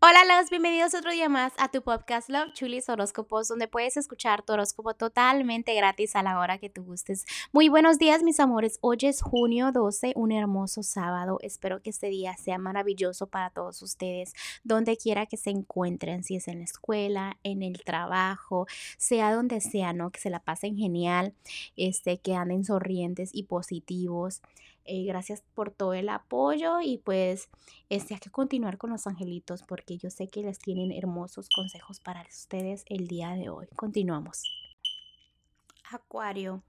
Hola, los bienvenidos otro día más a tu podcast Love Chulis Horóscopos, donde puedes escuchar tu horóscopo totalmente gratis a la hora que tú gustes. Muy buenos días, mis amores. Hoy es junio 12, un hermoso sábado. Espero que este día sea maravilloso para todos ustedes, donde quiera que se encuentren, si es en la escuela, en el trabajo, sea donde sea, ¿no? Que se la pasen genial, este, que anden sonrientes y positivos. Eh, gracias por todo el apoyo y pues este, hay que continuar con los angelitos porque yo sé que les tienen hermosos consejos para ustedes el día de hoy. Continuamos. Acuario.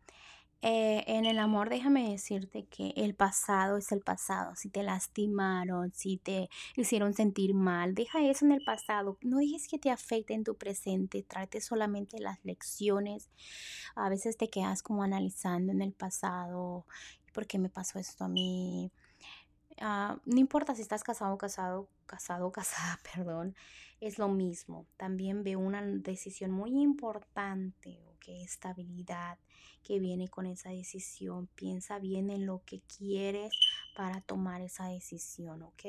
Eh, en el amor, déjame decirte que el pasado es el pasado. Si te lastimaron, si te hicieron sentir mal, deja eso en el pasado. No dejes que te afecte en tu presente. Trate solamente las lecciones. A veces te quedas como analizando en el pasado ¿por qué me pasó esto a mí? Ah, no importa si estás casado, casado, casado, casada, perdón, es lo mismo. También veo una decisión muy importante, ¿ok? Estabilidad que viene con esa decisión. Piensa bien en lo que quieres para tomar esa decisión, ¿ok?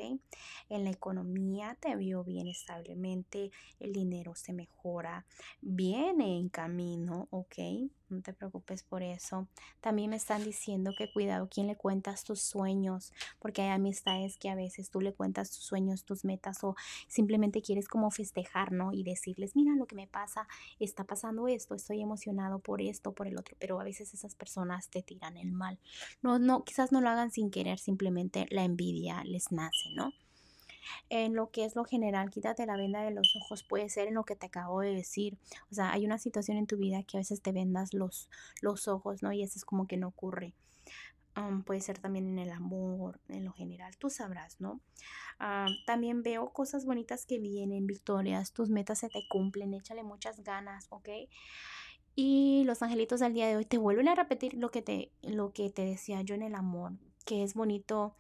En la economía te veo bien establemente, el dinero se mejora, viene en camino, ¿ok? No te preocupes por eso. También me están diciendo que cuidado quién le cuentas tus sueños, porque hay amistades que a veces tú le cuentas tus sueños, tus metas o simplemente quieres como festejar, ¿no? Y decirles, mira lo que me pasa, está pasando esto, estoy emocionado por esto, por el otro, pero a veces esas personas te tiran el mal. No, no, quizás no lo hagan sin querer, simplemente la envidia les nace, ¿no? En lo que es lo general, quítate la venda de los ojos, puede ser en lo que te acabo de decir. O sea, hay una situación en tu vida que a veces te vendas los, los ojos, ¿no? Y eso es como que no ocurre. puede ser también en el amor, en lo general, tú sabrás, ¿no? también veo cosas bonitas que vienen, victorias, tus metas se te cumplen, échale muchas ganas, ¿ok? Y los angelitos al día de hoy te vuelven a repetir lo que te, lo que te decía yo en el amor, que es bonito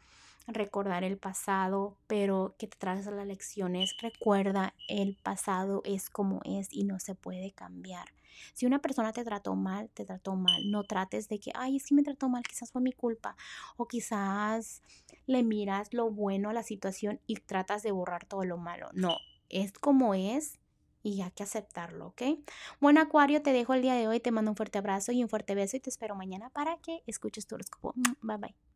recordar el pasado, pero que te traes las lecciones. Recuerda, el pasado es como es y no se puede cambiar. Si una persona te trató mal, te trató mal. No trates de que, ay, es que me trató mal, quizás fue mi culpa. O quizás le miras lo bueno a la situación y tratas de borrar todo lo malo. No, es como es y hay que aceptarlo, ¿ok? Bueno, Acuario, te dejo el día de hoy. Te mando un fuerte abrazo y un fuerte beso y te espero mañana para que escuches tu horóscopo. Bye bye.